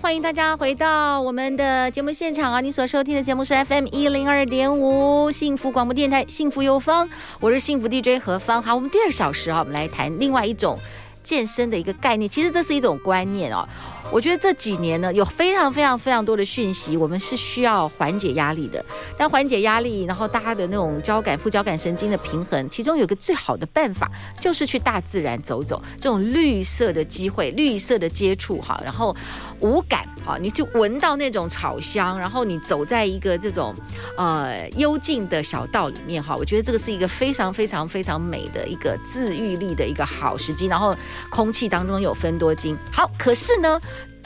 欢迎大家回到我们的节目现场啊！你所收听的节目是 FM 一零二点五幸福广播电台，幸福有方，我是幸福 DJ 何芳。好，我们第二小时啊，我们来谈另外一种健身的一个概念。其实这是一种观念哦。我觉得这几年呢，有非常非常非常多的讯息，我们是需要缓解压力的。但缓解压力，然后大家的那种交感、副交感神经的平衡，其中有个最好的办法，就是去大自然走走，这种绿色的机会、绿色的接触哈，然后无感哈，你就闻到那种草香，然后你走在一个这种呃幽静的小道里面哈，我觉得这个是一个非常非常非常美的一个自愈力的一个好时机。然后空气当中有芬多精，好，可是呢。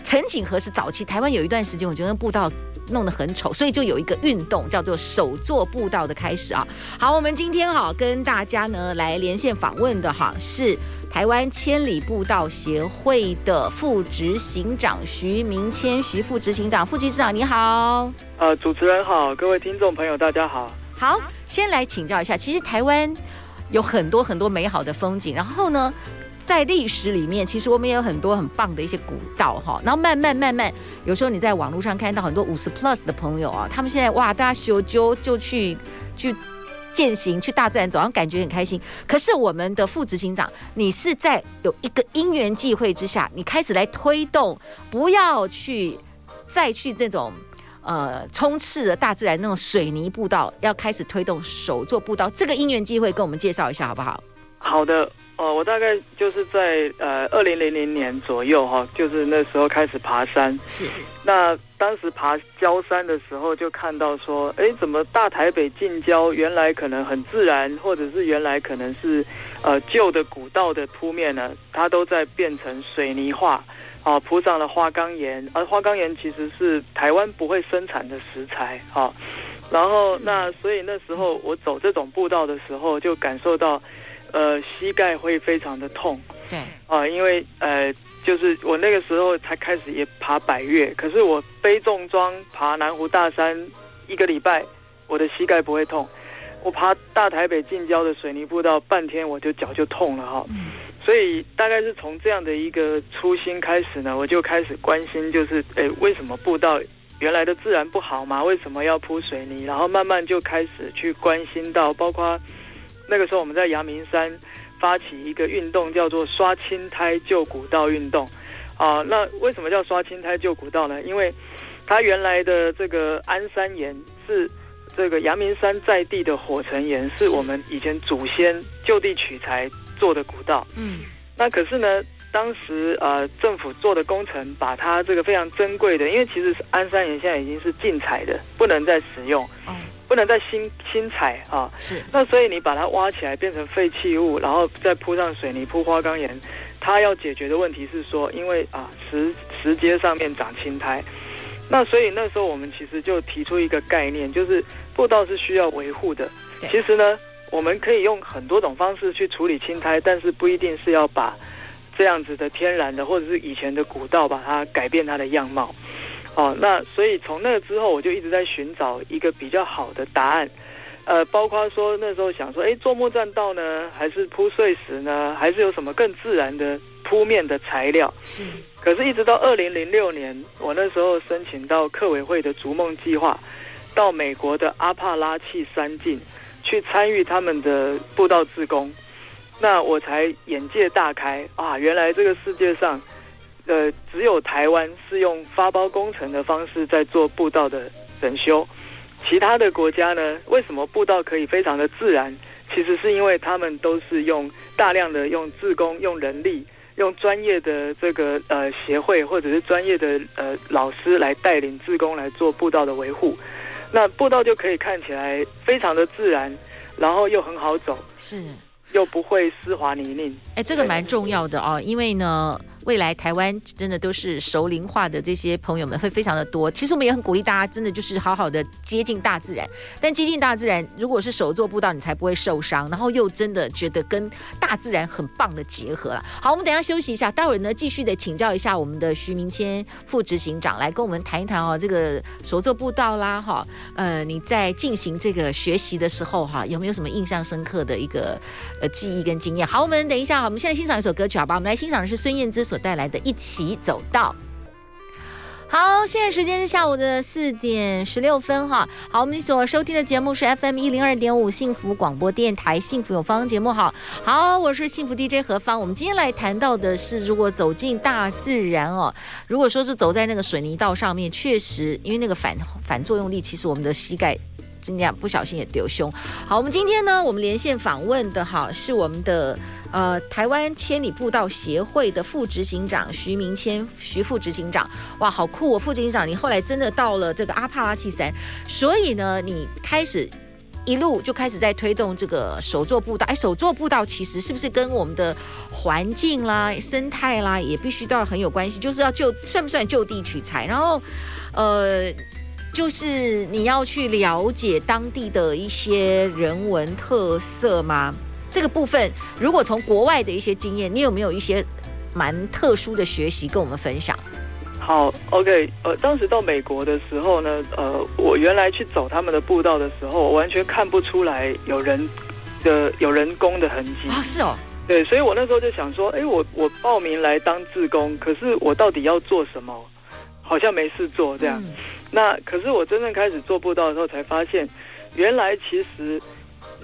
曾几何时，早期台湾有一段时间，我觉得步道弄得很丑，所以就有一个运动叫做手作步道的开始啊。好，我们今天哈跟大家呢来连线访问的哈是台湾千里步道协会的副执行长徐明谦，徐副执行长，副执行长你好。呃，主持人好，各位听众朋友大家好。好，先来请教一下，其实台湾有很多很多美好的风景，然后呢，在历史里面，其实我们也有很多很棒的一些古道哈，然后慢慢慢慢，有时候你在网络上看到很多五十 plus 的朋友啊，他们现在哇，大家修就就去去践行，去大自然走，然后感觉很开心。可是我们的副执行长，你是在有一个因缘际会之下，你开始来推动，不要去再去这种呃充斥着大自然那种水泥步道，要开始推动手作步道。这个因缘际会跟我们介绍一下好不好？好的。哦，我大概就是在呃二零零零年左右哈，就是那时候开始爬山。是。那当时爬郊山的时候，就看到说，哎，怎么大台北近郊原来可能很自然，或者是原来可能是呃旧的古道的铺面呢，它都在变成水泥化，啊，铺上了花岗岩，而花岗岩其实是台湾不会生产的食材，哈。然后那所以那时候我走这种步道的时候，就感受到。呃，膝盖会非常的痛，对，啊、呃，因为呃，就是我那个时候才开始也爬百越，可是我背重装爬南湖大山一个礼拜，我的膝盖不会痛。我爬大台北近郊的水泥步道半天，我就脚就痛了哈。嗯、所以大概是从这样的一个初心开始呢，我就开始关心，就是诶，为什么步道原来的自然不好嘛？为什么要铺水泥？然后慢慢就开始去关心到，包括。那个时候我们在阳明山发起一个运动，叫做“刷青苔旧古道”运动。啊，那为什么叫“刷青苔旧古道”呢？因为它原来的这个安山岩是这个阳明山在地的火成岩，是我们以前祖先就地取材做的古道。嗯，那可是呢，当时呃政府做的工程，把它这个非常珍贵的，因为其实安山岩现在已经是禁采的，不能再使用。嗯。不能再新新采啊，是。那所以你把它挖起来变成废弃物，然后再铺上水泥铺花岗岩，它要解决的问题是说，因为啊石石阶上面长青苔，那所以那时候我们其实就提出一个概念，就是步道是需要维护的。其实呢，我们可以用很多种方式去处理青苔，但是不一定是要把这样子的天然的或者是以前的古道把它改变它的样貌。哦，那所以从那个之后，我就一直在寻找一个比较好的答案，呃，包括说那时候想说，哎，做木栈道呢，还是铺碎石呢，还是有什么更自然的铺面的材料？是。可是，一直到二零零六年，我那时候申请到客委会的逐梦计划，到美国的阿帕拉契山境去参与他们的步道自工，那我才眼界大开啊！原来这个世界上。呃，只有台湾是用发包工程的方式在做步道的整修，其他的国家呢，为什么步道可以非常的自然？其实是因为他们都是用大量的用自工、用人力、用专业的这个呃协会或者是专业的呃老师来带领自工来做步道的维护，那步道就可以看起来非常的自然，然后又很好走，是。又不会湿滑泥泞，哎，这个蛮重要的哦，因为呢，未来台湾真的都是熟龄化的这些朋友们会非常的多。其实我们也很鼓励大家，真的就是好好的接近大自然。但接近大自然，如果是手作步道，你才不会受伤，然后又真的觉得跟大自然很棒的结合了。好，我们等一下休息一下，待会儿呢继续的请教一下我们的徐明谦副执行长来跟我们谈一谈哦，这个手作步道啦，哈，呃，你在进行这个学习的时候哈，有没有什么印象深刻的一个呃记忆跟经验？好，我们等一下，我们现在欣赏一首歌曲，好吧？我们来欣赏的是孙燕姿所所带来的《一起走到》。好，现在时间是下午的四点十六分哈。好，我们所收听的节目是 FM 一零二点五幸福广播电台幸福有方节目。好，好，我是幸福 DJ 何芳。我们今天来谈到的是，如果走进大自然哦，如果说是走在那个水泥道上面，确实因为那个反反作用力，其实我们的膝盖。今天不小心也丢胸。好，我们今天呢，我们连线访问的哈是我们的呃台湾千里步道协会的副执行长徐明谦徐副执行长。哇，好酷哦！副执行长，你后来真的到了这个阿帕拉契山，所以呢，你开始一路就开始在推动这个手作步道。哎，手作步道其实是不是跟我们的环境啦、生态啦，也必须都要很有关系？就是要就算不算就地取材？然后，呃。就是你要去了解当地的一些人文特色吗？这个部分，如果从国外的一些经验，你有没有一些蛮特殊的学习跟我们分享？好，OK，呃，当时到美国的时候呢，呃，我原来去走他们的步道的时候，我完全看不出来有人的有人工的痕迹哦，是哦，对，所以我那时候就想说，哎，我我报名来当志工，可是我到底要做什么？好像没事做这样。嗯那可是我真正开始做步道的时候，才发现，原来其实，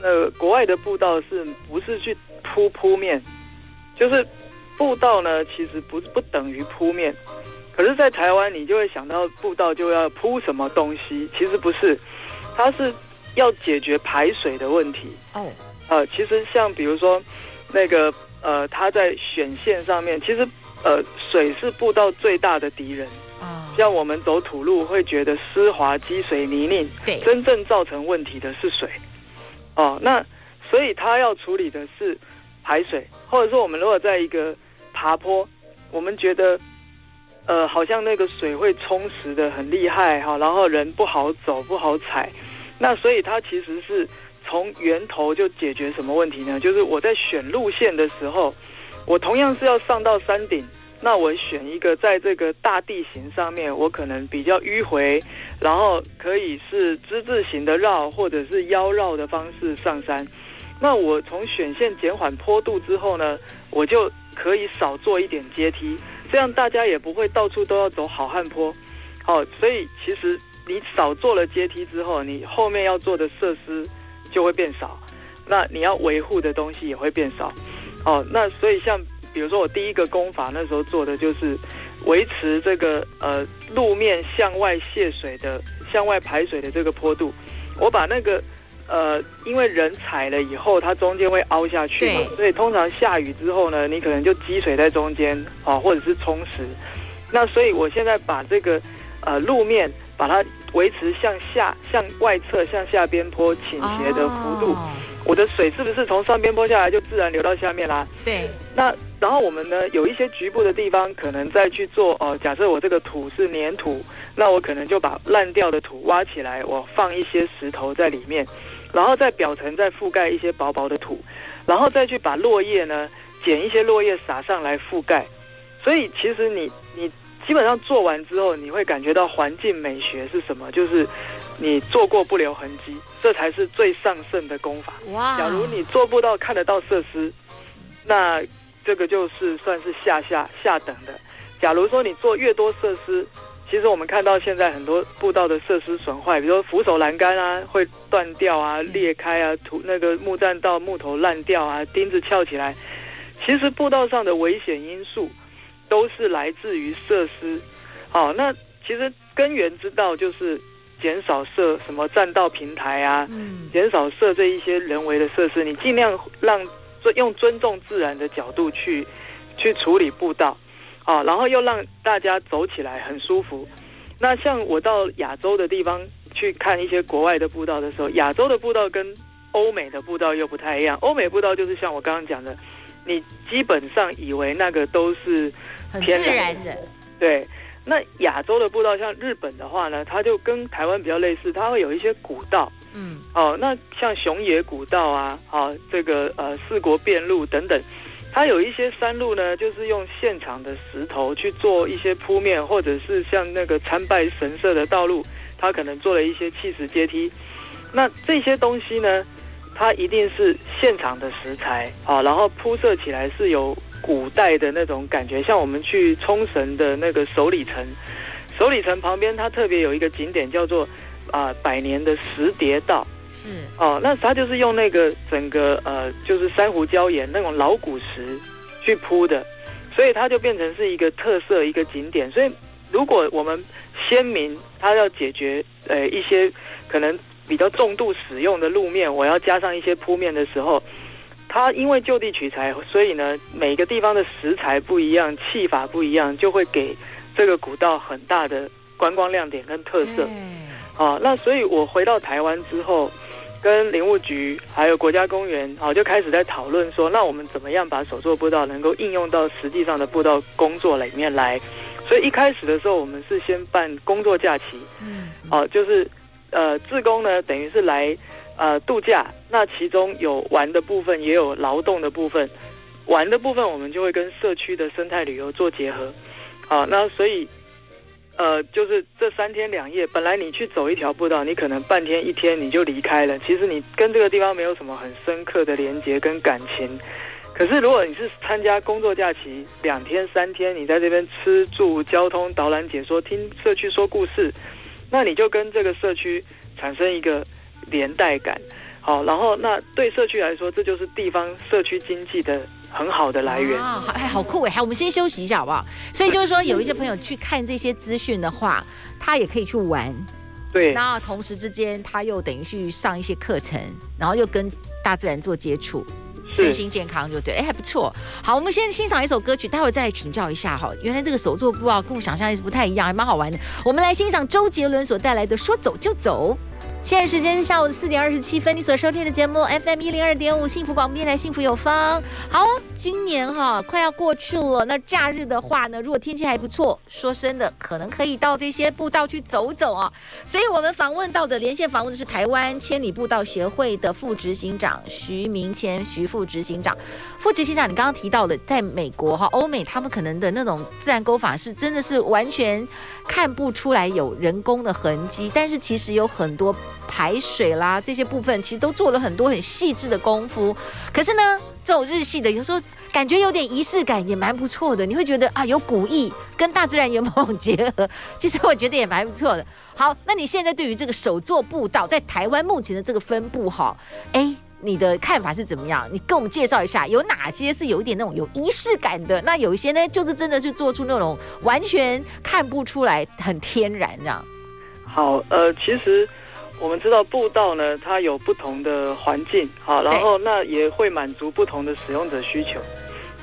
呃，国外的步道是不是去铺铺面？就是步道呢，其实不不等于铺面。可是，在台湾，你就会想到步道就要铺什么东西，其实不是，它是要解决排水的问题。哦，呃，其实像比如说那个呃，它在选线上面，其实呃，水是步道最大的敌人。像我们走土路会觉得湿滑、积水、泥泞，对，真正造成问题的是水。哦，那所以他要处理的是排水，或者说我们如果在一个爬坡，我们觉得呃好像那个水会冲蚀的很厉害哈，然后人不好走、不好踩。那所以它其实是从源头就解决什么问题呢？就是我在选路线的时候，我同样是要上到山顶。那我选一个在这个大地形上面，我可能比较迂回，然后可以是之字形的绕，或者是腰绕的方式上山。那我从选线减缓坡度之后呢，我就可以少做一点阶梯，这样大家也不会到处都要走好汉坡。好，所以其实你少做了阶梯之后，你后面要做的设施就会变少，那你要维护的东西也会变少。哦，那所以像。比如说，我第一个功法那时候做的就是维持这个呃路面向外泄水的、向外排水的这个坡度。我把那个呃，因为人踩了以后，它中间会凹下去嘛，所以通常下雨之后呢，你可能就积水在中间啊，或者是冲蚀。那所以我现在把这个呃路面把它维持向下、向外侧、向下边坡倾斜的幅度。Oh. 我的水是不是从上边坡下来就自然流到下面啦？对。那然后我们呢，有一些局部的地方可能再去做哦。假设我这个土是粘土，那我可能就把烂掉的土挖起来，我放一些石头在里面，然后在表层再覆盖一些薄薄的土，然后再去把落叶呢，捡一些落叶撒上来覆盖。所以其实你你。基本上做完之后，你会感觉到环境美学是什么？就是你做过不留痕迹，这才是最上乘的功法。哇！假如你做不到看得到设施，那这个就是算是下下下等的。假如说你做越多设施，其实我们看到现在很多步道的设施损坏，比如说扶手栏杆啊会断掉啊、裂开啊，土那个木栈道木头烂掉啊、钉子翘起来，其实步道上的危险因素。都是来自于设施，好，那其实根源之道就是减少设什么栈道平台啊，嗯，减少设这一些人为的设施，你尽量让尊用尊重自然的角度去去处理步道，啊，然后又让大家走起来很舒服。那像我到亚洲的地方去看一些国外的步道的时候，亚洲的步道跟欧美的步道又不太一样，欧美步道就是像我刚刚讲的。你基本上以为那个都是很自然的。对，那亚洲的步道像日本的话呢，它就跟台湾比较类似，它会有一些古道。嗯，哦，那像熊野古道啊，好、哦，这个呃四国遍路等等，它有一些山路呢，就是用现场的石头去做一些铺面，或者是像那个参拜神社的道路，它可能做了一些砌石阶梯。那这些东西呢，它一定是现场的食材啊、哦，然后铺设起来是有古代的那种感觉，像我们去冲绳的那个首里城，首里城旁边它特别有一个景点叫做。啊、呃，百年的石碣道是哦，那它就是用那个整个呃，就是珊瑚礁岩那种老古石去铺的，所以它就变成是一个特色一个景点。所以如果我们先民他要解决呃一些可能比较重度使用的路面，我要加上一些铺面的时候，它因为就地取材，所以呢每个地方的食材不一样，砌法不一样，就会给这个古道很大的观光亮点跟特色。啊，那所以我回到台湾之后，跟林务局还有国家公园啊，就开始在讨论说，那我们怎么样把手作步道能够应用到实际上的步道工作里面来？所以一开始的时候，我们是先办工作假期，嗯，哦，就是呃，志工呢等于是来呃度假，那其中有玩的部分，也有劳动的部分。玩的部分我们就会跟社区的生态旅游做结合，好，那所以。呃，就是这三天两夜，本来你去走一条步道，你可能半天一天你就离开了。其实你跟这个地方没有什么很深刻的连接跟感情。可是如果你是参加工作假期两天三天，你在这边吃住交通导览解说，听社区说故事，那你就跟这个社区产生一个连带感。好，然后那对社区来说，这就是地方社区经济的。很好的来源啊，哎，好酷哎！好，我们先休息一下好不好？所以就是说，有一些朋友去看这些资讯的话，他也可以去玩，对。那同时之间，他又等于去上一些课程，然后又跟大自然做接触，身心健康就对，哎，还不错。好，我们先欣赏一首歌曲，待会再来请教一下哈。原来这个手作布啊跟我想象的是不太一样，还蛮好玩的。我们来欣赏周杰伦所带来的《说走就走》。现在时间是下午的四点二十七分，你所收听的节目 FM 一零二点五幸福广播电台，幸福有方。好，今年哈快要过去了，那假日的话呢，如果天气还不错，说真的，可能可以到这些步道去走走啊。所以我们访问到的连线访问的是台湾千里步道协会的副执行长徐明谦，徐副执行长。副执行长，你刚刚提到的，在美国哈欧美，他们可能的那种自然沟法是真的是完全看不出来有人工的痕迹，但是其实有很多。排水啦，这些部分其实都做了很多很细致的功夫。可是呢，这种日系的有时候感觉有点仪式感，也蛮不错的。你会觉得啊，有古意跟大自然有某种结合，其实我觉得也蛮不错的。好，那你现在对于这个手作步道在台湾目前的这个分布哈，哎，你的看法是怎么样？你跟我们介绍一下，有哪些是有一点那种有仪式感的？那有一些呢，就是真的是做出那种完全看不出来，很天然这样。好，呃，其实。我们知道步道呢，它有不同的环境，好，然后那也会满足不同的使用者需求。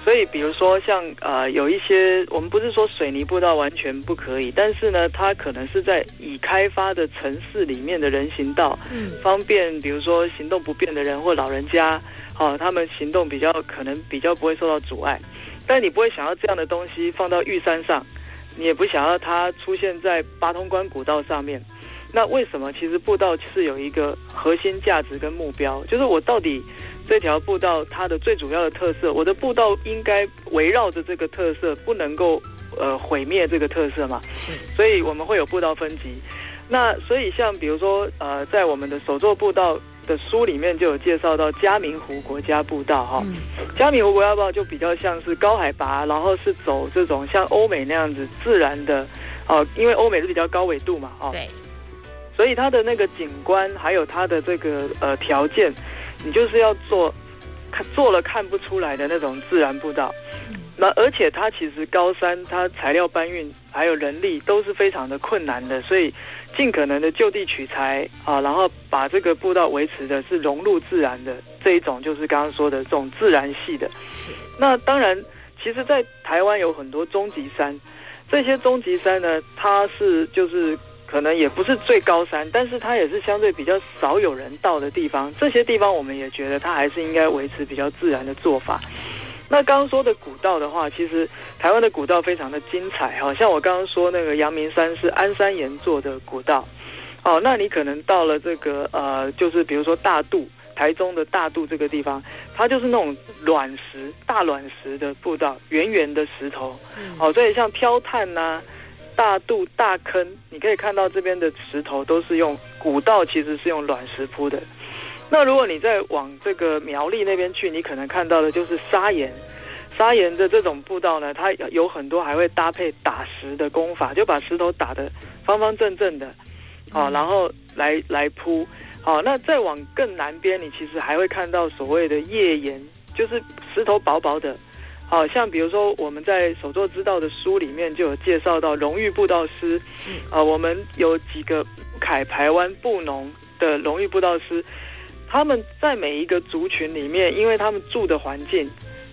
所以，比如说像呃，有一些我们不是说水泥步道完全不可以，但是呢，它可能是在已开发的城市里面的人行道，嗯，方便比如说行动不便的人或老人家，好，他们行动比较可能比较不会受到阻碍。但你不会想要这样的东西放到玉山上，你也不想要它出现在八通关古道上面。那为什么？其实步道是有一个核心价值跟目标，就是我到底这条步道它的最主要的特色，我的步道应该围绕着这个特色，不能够呃毁灭这个特色嘛。是。所以我们会有步道分级。那所以像比如说呃，在我们的手作步道的书里面就有介绍到嘉明湖国家步道哈。嗯。嘉明湖国家步道就比较像是高海拔，然后是走这种像欧美那样子自然的哦，因为欧美是比较高纬度嘛，哦。对。所以它的那个景观，还有它的这个呃条件，你就是要做看做了看不出来的那种自然步道。那而且它其实高山，它材料搬运还有人力都是非常的困难的，所以尽可能的就地取材啊，然后把这个步道维持的是融入自然的这一种，就是刚刚说的这种自然系的。那当然，其实，在台湾有很多终极山，这些终极山呢，它是就是。可能也不是最高山，但是它也是相对比较少有人到的地方。这些地方我们也觉得它还是应该维持比较自然的做法。那刚刚说的古道的话，其实台湾的古道非常的精彩哈，像我刚刚说那个阳明山是安山岩做的古道，哦，那你可能到了这个呃，就是比如说大肚，台中的大肚这个地方，它就是那种卵石、大卵石的步道，圆圆的石头，哦，所以像飘炭呐、啊、大肚、大坑，你可以看到这边的石头都是用古道，其实是用卵石铺的。那如果你再往这个苗栗那边去，你可能看到的就是砂岩，砂岩的这种步道呢，它有很多还会搭配打石的功法，就把石头打得方方正正的，啊，然后来来铺，好，那再往更南边，你其实还会看到所谓的页岩，就是石头薄薄的，好像比如说我们在手作之道的书里面就有介绍到荣誉布道师，啊，我们有几个凯台湾布农的荣誉布道师。他们在每一个族群里面，因为他们住的环境，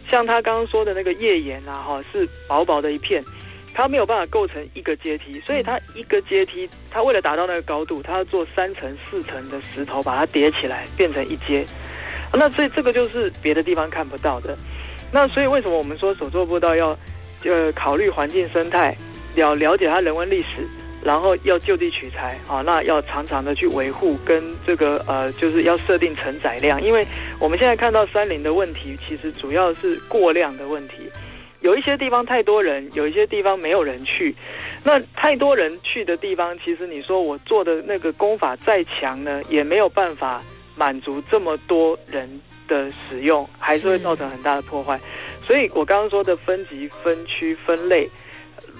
像他刚刚说的那个页岩啊，哈，是薄薄的一片，它没有办法构成一个阶梯，所以它一个阶梯，它为了达到那个高度，它要做三层、四层的石头把它叠起来，变成一阶。那所以这个就是别的地方看不到的。那所以为什么我们说手作步道要呃考虑环境生态，了了解它人文历史？然后要就地取材啊，那要常常的去维护，跟这个呃，就是要设定承载量，因为我们现在看到山林的问题，其实主要是过量的问题。有一些地方太多人，有一些地方没有人去。那太多人去的地方，其实你说我做的那个功法再强呢，也没有办法满足这么多人的使用，还是会造成很大的破坏。所以我刚刚说的分级、分区、分类。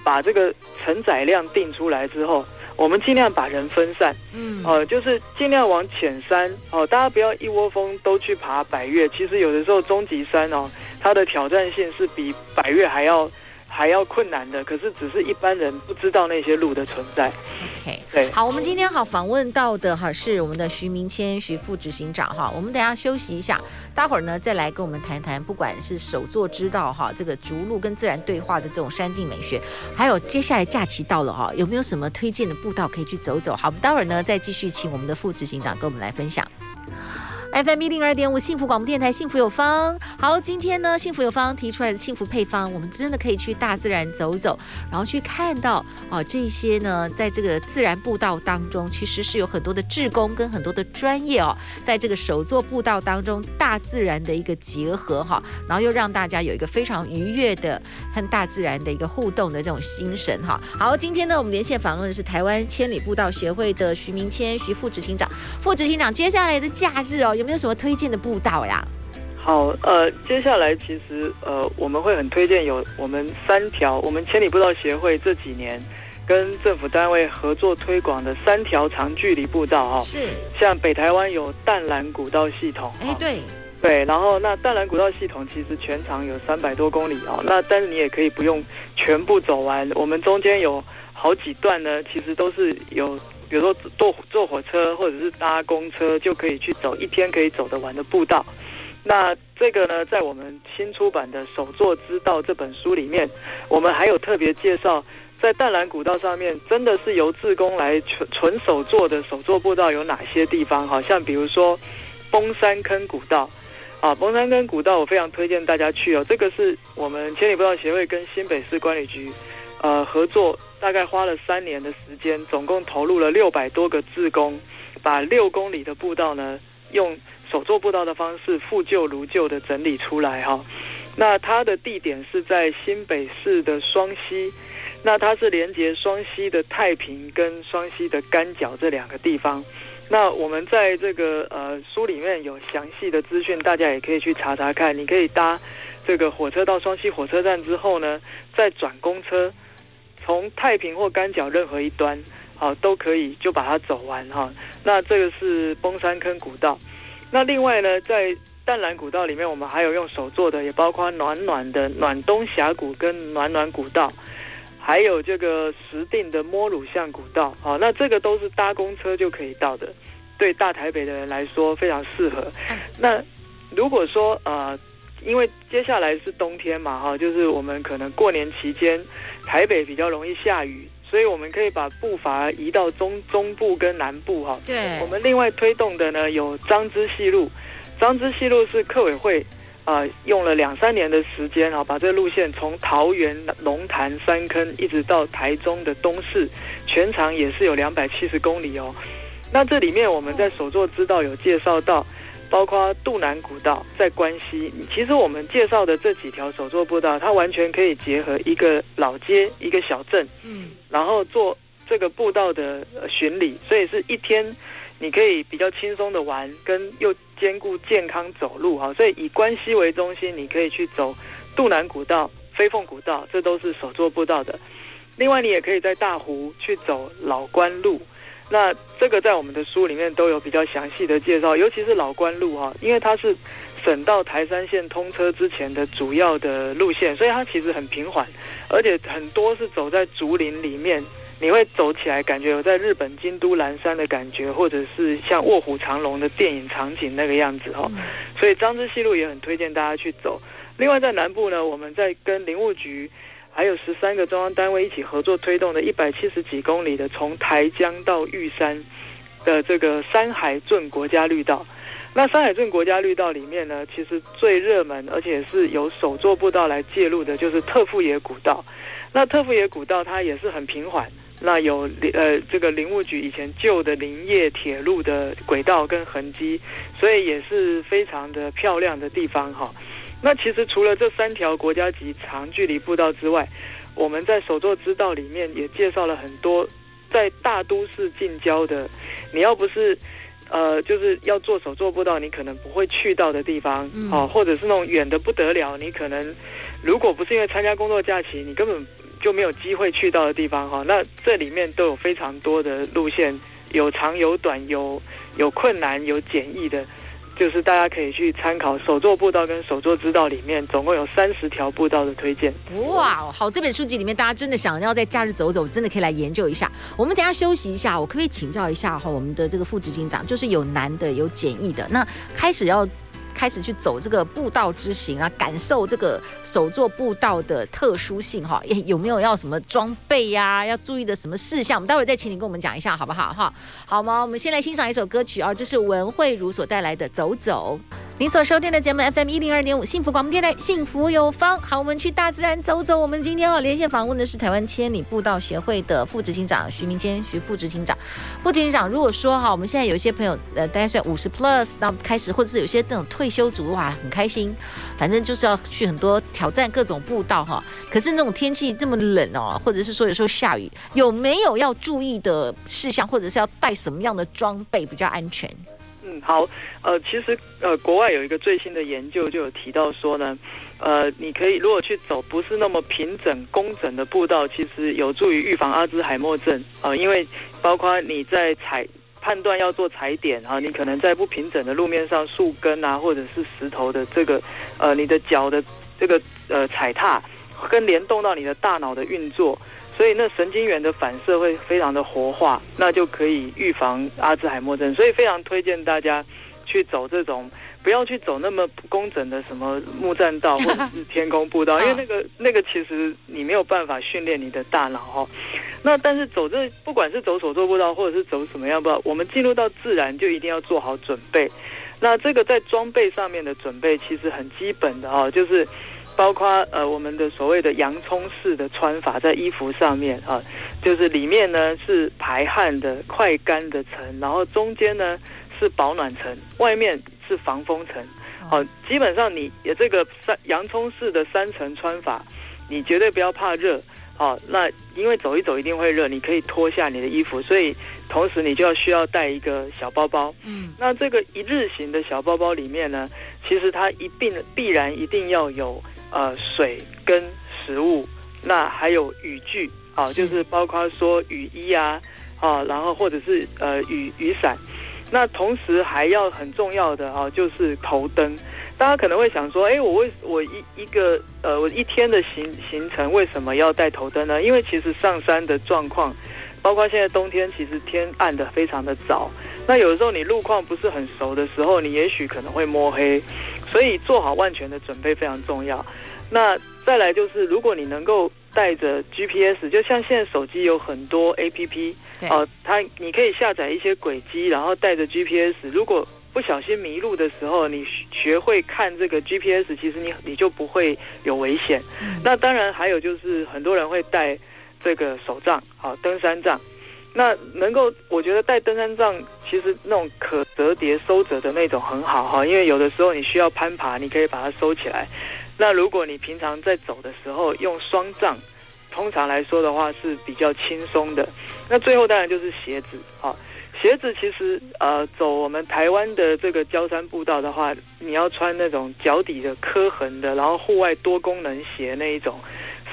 把这个承载量定出来之后，我们尽量把人分散，嗯，哦、呃，就是尽量往浅山哦、呃，大家不要一窝蜂都去爬百越。其实有的时候终极山哦，它的挑战性是比百越还要。还要困难的，可是只是一般人不知道那些路的存在。OK，对，好，我们今天好访问到的哈是我们的徐明谦徐副执行长哈，我们等一下休息一下，待会儿呢再来跟我们谈谈，不管是手作之道哈，这个逐鹿跟自然对话的这种山境美学，还有接下来假期到了哈，有没有什么推荐的步道可以去走走？好，我们待会儿呢再继续请我们的副执行长跟我们来分享。FM 一零二点五幸福广播电台，幸福有方。好，今天呢，幸福有方提出来的幸福配方，我们真的可以去大自然走走，然后去看到哦，这些呢，在这个自然步道当中，其实是有很多的志工跟很多的专业哦，在这个手作步道当中，大自然的一个结合哈，然后又让大家有一个非常愉悦的和大自然的一个互动的这种心神哈。好，今天呢，我们连线访问的是台湾千里步道协会的徐明谦徐副执行长，副执行长，接下来的假日哦，有没有什么推荐的步道呀？好，呃，接下来其实呃，我们会很推荐有我们三条，我们千里步道协会这几年跟政府单位合作推广的三条长距离步道哈、哦。是。像北台湾有淡蓝古道系统。哎，对。对，然后那淡蓝古道系统其实全长有三百多公里哦，那但是你也可以不用全部走完，我们中间有好几段呢，其实都是有。比如说坐坐火车或者是搭公车就可以去走一天可以走得完的步道，那这个呢，在我们新出版的《手作之道》这本书里面，我们还有特别介绍，在淡蓝古道上面真的是由自工来纯纯手作的手作步道有哪些地方？好像比如说崩山坑古道啊，崩山坑古道我非常推荐大家去哦，这个是我们千里步道协会跟新北市管理局。呃，合作大概花了三年的时间，总共投入了六百多个志工，把六公里的步道呢，用手作步道的方式复旧如旧的整理出来哈。那它的地点是在新北市的双溪，那它是连接双溪的太平跟双溪的干角这两个地方。那我们在这个呃书里面有详细的资讯，大家也可以去查查看。你可以搭这个火车到双溪火车站之后呢，再转公车。从太平或干角任何一端，好、啊、都可以就把它走完哈、啊。那这个是崩山坑古道。那另外呢，在淡蓝古道里面，我们还有用手做的，也包括暖暖的暖东峡谷跟暖暖古道，还有这个石定的摸乳巷古道。好、啊，那这个都是搭公车就可以到的，对大台北的人来说非常适合。那如果说呃。因为接下来是冬天嘛，哈，就是我们可能过年期间，台北比较容易下雨，所以我们可以把步伐移到中中部跟南部，哈。对。我们另外推动的呢有彰之西路，彰之西路是客委会啊、呃，用了两三年的时间啊，把这个路线从桃园龙潭三坑一直到台中的东势，全长也是有两百七十公里哦。那这里面我们在手作知道有介绍到，包括渡南古道在关西。其实我们介绍的这几条手作步道，它完全可以结合一个老街、一个小镇，嗯，然后做这个步道的巡礼，所以是一天。你可以比较轻松的玩，跟又兼顾健康走路哈，所以以关西为中心，你可以去走渡南古道、飞凤古道，这都是手作步道的。另外，你也可以在大湖去走老关路，那这个在我们的书里面都有比较详细的介绍，尤其是老关路哈，因为它是省道台山线通车之前的主要的路线，所以它其实很平缓，而且很多是走在竹林里面。你会走起来，感觉有在日本京都岚山的感觉，或者是像卧虎藏龙的电影场景那个样子哦。所以彰之西路也很推荐大家去走。另外在南部呢，我们在跟林务局还有十三个中央单位一起合作推动的一百七十几公里的从台江到玉山的这个山海镇国家绿道。那山海镇国家绿道里面呢，其实最热门而且是由首座步道来介入的，就是特富野古道。那特富野古道它也是很平缓。那有呃，这个林务局以前旧的林业铁路的轨道跟痕迹，所以也是非常的漂亮的地方哈。那其实除了这三条国家级长距离步道之外，我们在手作之道里面也介绍了很多在大都市近郊的，你要不是呃，就是要做手做步道，你可能不会去到的地方哦，或者是那种远的不得了，你可能如果不是因为参加工作假期，你根本。就没有机会去到的地方哈，那这里面都有非常多的路线，有长有短，有有困难有简易的，就是大家可以去参考手作步道跟手作之道里面总共有三十条步道的推荐。哇，好，这本书籍里面大家真的想要在假日走走，真的可以来研究一下。我们等下休息一下，我可不可以请教一下哈，我们的这个副执行长，就是有难的有简易的，那开始要。开始去走这个步道之行啊，感受这个手作步道的特殊性哈，有没有要什么装备呀、要注意的什么事项？我们待会再请你跟我们讲一下，好不好？哈，好吗？我们先来欣赏一首歌曲啊，这是文慧如所带来的《走走》。您所收听的节目 FM 一零二点五幸福广播电台，幸福有方。好，我们去大自然走走。我们今天要连线访问的是台湾千里步道协会的副执行长徐明谦，徐副执行长。副执行长，如果说哈，我们现在有一些朋友，呃，大概算五十 plus，那开始，或者是有些那种退休族哇，很开心，反正就是要去很多挑战各种步道哈。可是那种天气这么冷哦，或者是说有时候下雨，有没有要注意的事项，或者是要带什么样的装备比较安全？嗯，好，呃，其实呃，国外有一个最新的研究就有提到说呢，呃，你可以如果去走不是那么平整、工整的步道，其实有助于预防阿兹海默症、呃，因为包括你在踩判断要做踩点啊，你可能在不平整的路面上，树根啊或者是石头的这个呃，你的脚的这个呃踩踏，跟联动到你的大脑的运作。所以那神经元的反射会非常的活化，那就可以预防阿兹海默症。所以非常推荐大家去走这种，不要去走那么不工整的什么木栈道 或者是天空步道，因为那个那个其实你没有办法训练你的大脑哈。那但是走这不管是走手作步道或者是走什么样步道，我们进入到自然就一定要做好准备。那这个在装备上面的准备其实很基本的哈，就是。包括呃我们的所谓的洋葱式的穿法，在衣服上面啊，就是里面呢是排汗的快干的层，然后中间呢是保暖层，外面是防风层。好，基本上你这个三洋葱式的三层穿法，你绝对不要怕热。好，那因为走一走一定会热，你可以脱下你的衣服，所以同时你就要需要带一个小包包。嗯，那这个一日型的小包包里面呢，其实它一定必然一定要有。呃，水跟食物，那还有雨具啊，就是包括说雨衣啊，啊，然后或者是呃雨雨伞，那同时还要很重要的啊，就是头灯。大家可能会想说，哎，我为我一一个呃我一天的行行程为什么要带头灯呢？因为其实上山的状况，包括现在冬天，其实天暗的非常的早。那有的时候你路况不是很熟的时候，你也许可能会摸黑。所以做好万全的准备非常重要。那再来就是，如果你能够带着 GPS，就像现在手机有很多 APP，哦，它你可以下载一些轨迹，然后带着 GPS。如果不小心迷路的时候，你学会看这个 GPS，其实你你就不会有危险。嗯、那当然还有就是很多人会带这个手杖，好，登山杖。那能够，我觉得带登山杖，其实那种可折叠收折的那种很好哈，因为有的时候你需要攀爬，你可以把它收起来。那如果你平常在走的时候用双杖，通常来说的话是比较轻松的。那最后当然就是鞋子啊，鞋子其实呃走我们台湾的这个郊山步道的话，你要穿那种脚底的刻痕的，然后户外多功能鞋那一种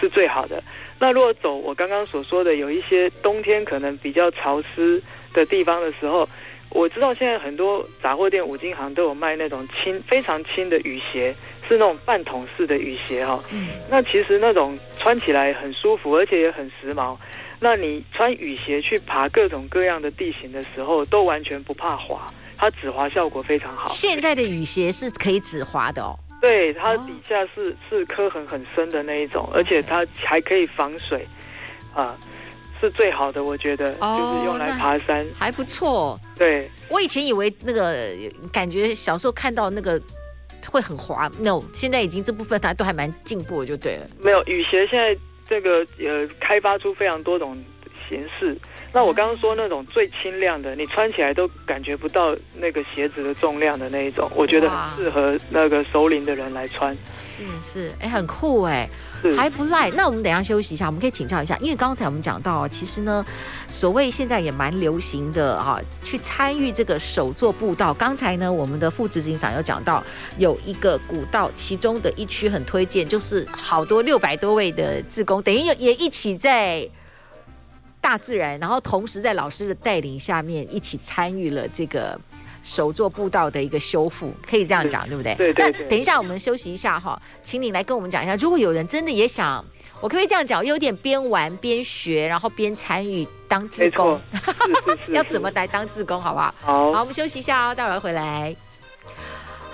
是最好的。那如果走我刚刚所说的有一些冬天可能比较潮湿的地方的时候，我知道现在很多杂货店、五金行都有卖那种轻、非常轻的雨鞋，是那种半筒式的雨鞋哈。嗯。那其实那种穿起来很舒服，而且也很时髦。那你穿雨鞋去爬各种各样的地形的时候，都完全不怕滑，它止滑效果非常好。现在的雨鞋是可以止滑的哦。对，它底下是、哦、是刻痕很深的那一种，而且它还可以防水，啊，是最好的，我觉得，哦、就是用来爬山还不错。对，我以前以为那个感觉小时候看到那个会很滑，no，现在已经这部分它都还蛮进步了，就对了。没有雨鞋，现在这个呃开发出非常多种形式。那我刚刚说那种最轻量的，你穿起来都感觉不到那个鞋子的重量的那一种，我觉得很适合那个熟龄的人来穿。是是，哎，很酷哎，还不赖。那我们等一下休息一下，我们可以请教一下，因为刚才我们讲到，其实呢，所谓现在也蛮流行的哈，去参与这个手作步道。刚才呢，我们的副执行长有讲到，有一个古道，其中的一区很推荐，就是好多六百多位的志工，等于也一起在。大自然，然后同时在老师的带领下面一起参与了这个手作步道的一个修复，可以这样讲，对，不对？对对，对。那等一下我们休息一下哈，请你来跟我们讲一下，如果有人真的也想，我可不可以这样讲？有点边玩边学，然后边参与当志工，要怎么来当志工，好不好？好，好，我们休息一下哦，待会儿回来。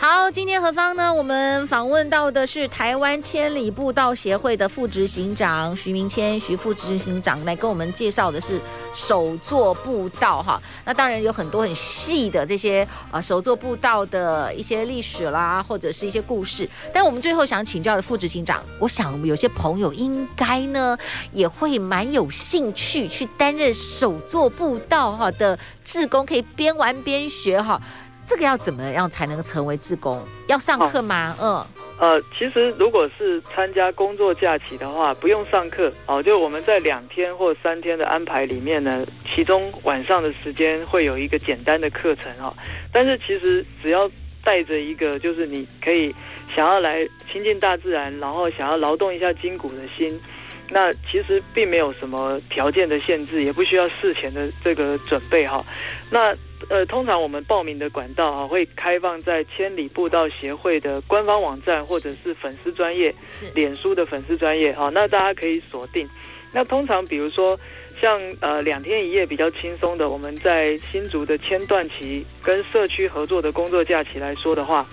好，今天何方呢？我们访问到的是台湾千里步道协会的副执行长徐明谦，徐副执行长来跟我们介绍的是手作步道哈。那当然有很多很细的这些呃手作步道的一些历史啦，或者是一些故事。但我们最后想请教的副执行长，我想有些朋友应该呢也会蛮有兴趣去担任手作步道哈的志工，可以边玩边学哈。这个要怎么样才能成为志工？要上课吗？哦、嗯，呃，其实如果是参加工作假期的话，不用上课哦。就我们在两天或三天的安排里面呢，其中晚上的时间会有一个简单的课程哈、哦。但是其实只要带着一个，就是你可以想要来亲近大自然，然后想要劳动一下筋骨的心，那其实并没有什么条件的限制，也不需要事前的这个准备哈、哦。那呃，通常我们报名的管道啊，会开放在千里步道协会的官方网站，或者是粉丝专业，脸书的粉丝专业哈。那大家可以锁定。那通常比如说像呃两天一夜比较轻松的，我们在新竹的千段期跟社区合作的工作假期来说的话，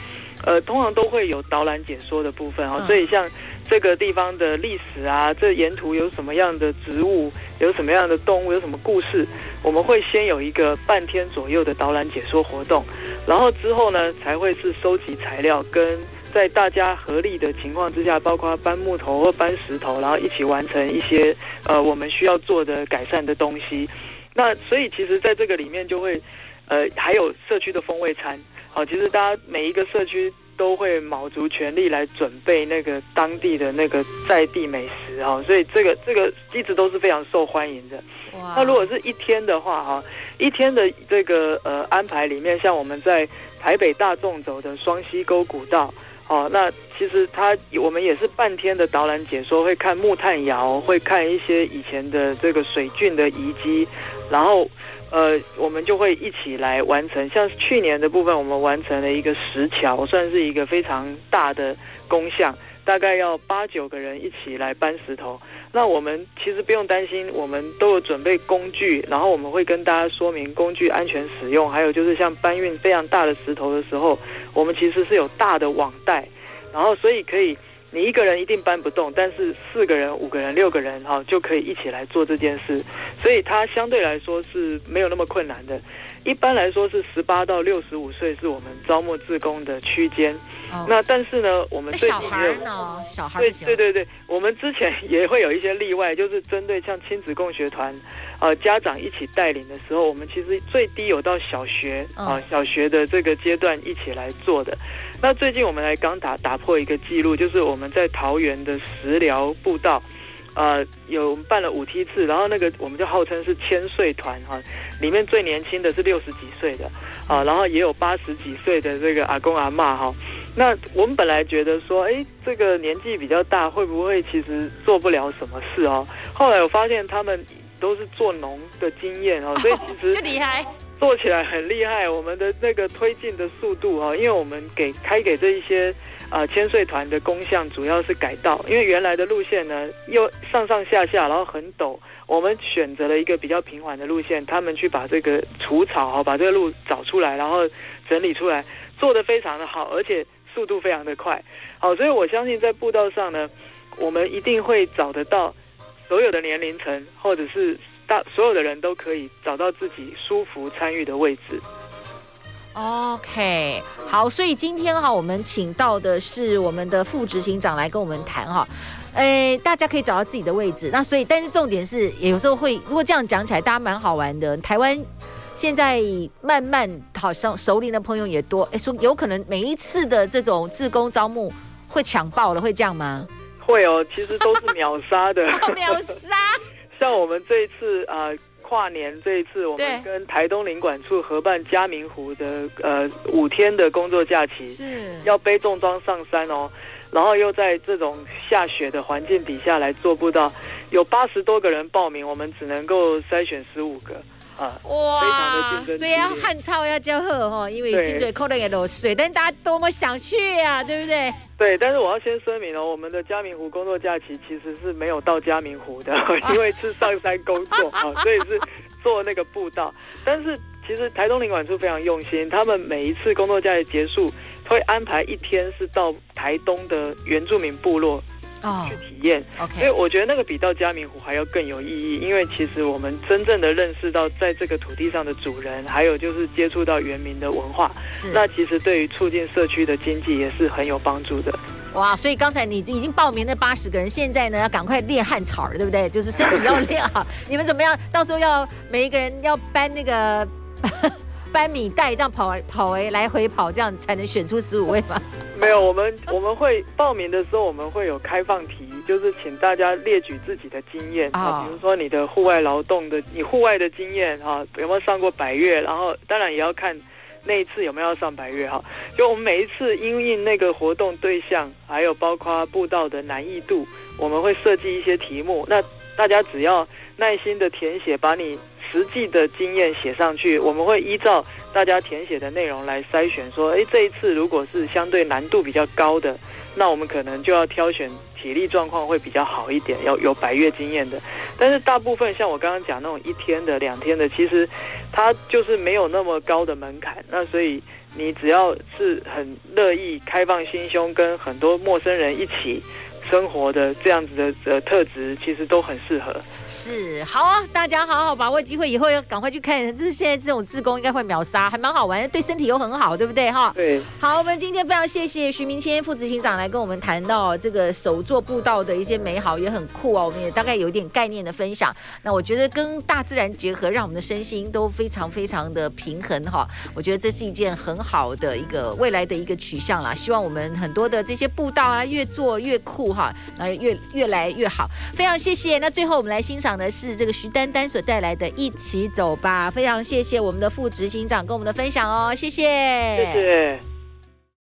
呃，通常都会有导览解说的部分啊。所以像。这个地方的历史啊，这沿途有什么样的植物，有什么样的动物，有什么故事，我们会先有一个半天左右的导览解说活动，然后之后呢，才会是收集材料，跟在大家合力的情况之下，包括搬木头或搬石头，然后一起完成一些呃我们需要做的改善的东西。那所以其实在这个里面就会呃还有社区的风味餐，好，其实大家每一个社区。都会卯足全力来准备那个当地的那个在地美食哈，所以这个这个一直都是非常受欢迎的。哇！那如果是一天的话哈，一天的这个呃安排里面，像我们在台北大众走的双溪沟古道。哦，那其实它我们也是半天的导览解说，会看木炭窑，会看一些以前的这个水郡的遗迹，然后呃，我们就会一起来完成。像去年的部分，我们完成了一个石桥，算是一个非常大的工项，大概要八九个人一起来搬石头。那我们其实不用担心，我们都有准备工具，然后我们会跟大家说明工具安全使用，还有就是像搬运非常大的石头的时候，我们其实是有大的网袋，然后所以可以你一个人一定搬不动，但是四个人、五个人、六个人哈就可以一起来做这件事，所以它相对来说是没有那么困难的。一般来说是十八到六十五岁是我们招募志工的区间。哦、那但是呢，我们最近小孩呢，小孩对对对对，我们之前也会有一些例外，就是针对像亲子共学团，呃，家长一起带领的时候，我们其实最低有到小学啊、呃，小学的这个阶段一起来做的。那最近我们来刚打打破一个记录，就是我们在桃园的食疗步道。呃，有办了五梯次，然后那个我们就号称是千岁团哈，里面最年轻的是六十几岁的啊，然后也有八十几岁的这个阿公阿妈哈。那我们本来觉得说，哎，这个年纪比较大，会不会其实做不了什么事哦？后来我发现他们都是做农的经验哦，所以其实就厉害，做起来很厉害。我们的那个推进的速度哈，因为我们给开给这一些。啊，千岁团的工项主要是改道，因为原来的路线呢又上上下下，然后很陡。我们选择了一个比较平缓的路线，他们去把这个除草啊，把这个路找出来，然后整理出来，做得非常的好，而且速度非常的快。好，所以我相信在步道上呢，我们一定会找得到所有的年龄层，或者是大所有的人都可以找到自己舒服参与的位置。OK，好，所以今天哈，我们请到的是我们的副执行长来跟我们谈哈，诶，大家可以找到自己的位置。那所以，但是重点是，有时候会，如果这样讲起来，大家蛮好玩的。台湾现在慢慢好像熟龄的朋友也多，诶，说有可能每一次的这种自工招募会抢爆了，会这样吗？会哦，其实都是秒杀的，秒杀。像我们这一次啊。呃跨年这一次，我们跟台东领馆处合办嘉明湖的呃五天的工作假期，是。要背重装上山哦，然后又在这种下雪的环境底下来做不到，有八十多个人报名，我们只能够筛选十五个。啊，哇！所以要汉草要叫好哈，因为金嘴可能也落水，但大家多么想去啊，对不对？对，但是我要先声明哦，我们的嘉明湖工作假期其实是没有到嘉明湖的，因为是上山工作啊，所以是做那个步道。但是其实台东领馆处非常用心，他们每一次工作假期结束，会安排一天是到台东的原住民部落。哦，去体验，OK，因为我觉得那个比到嘉明湖还要更有意义，因为其实我们真正的认识到在这个土地上的主人，还有就是接触到原民的文化，那其实对于促进社区的经济也是很有帮助的。哇，所以刚才你已经报名那八十个人，现在呢要赶快练汉草了，对不对？就是身体要 练好。你们怎么样？到时候要每一个人要搬那个。搬米袋这样跑跑诶，来回跑这样才能选出十五位吗？没有，我们 我们会报名的时候，我们会有开放题，就是请大家列举自己的经验啊，比如说你的户外劳动的，你户外的经验哈，有没有上过百越？然后当然也要看那一次有没有要上百月哈。就我们每一次因应那个活动对象，还有包括步道的难易度，我们会设计一些题目。那大家只要耐心的填写，把你。实际的经验写上去，我们会依照大家填写的内容来筛选。说，哎，这一次如果是相对难度比较高的，那我们可能就要挑选体力状况会比较好一点，要有百越经验的。但是大部分像我刚刚讲那种一天的、两天的，其实它就是没有那么高的门槛。那所以你只要是很乐意、开放心胸，跟很多陌生人一起。生活的这样子的呃特质，其实都很适合。是，好啊，大家好好把握机会，以后要赶快去看。这是现在这种自工应该会秒杀，还蛮好玩，对身体又很好，对不对哈？对。好，我们今天非常谢谢徐明谦副执行长来跟我们谈到这个手作步道的一些美好，也很酷哦。我们也大概有一点概念的分享。那我觉得跟大自然结合，让我们的身心都非常非常的平衡哈。我觉得这是一件很好的一个未来的一个取向啦。希望我们很多的这些步道啊，越做越酷。好，那越越来越好，非常谢谢。那最后我们来欣赏的是这个徐丹丹所带来的《一起走吧》，非常谢谢我们的副执行长跟我们的分享哦，谢谢，谢谢。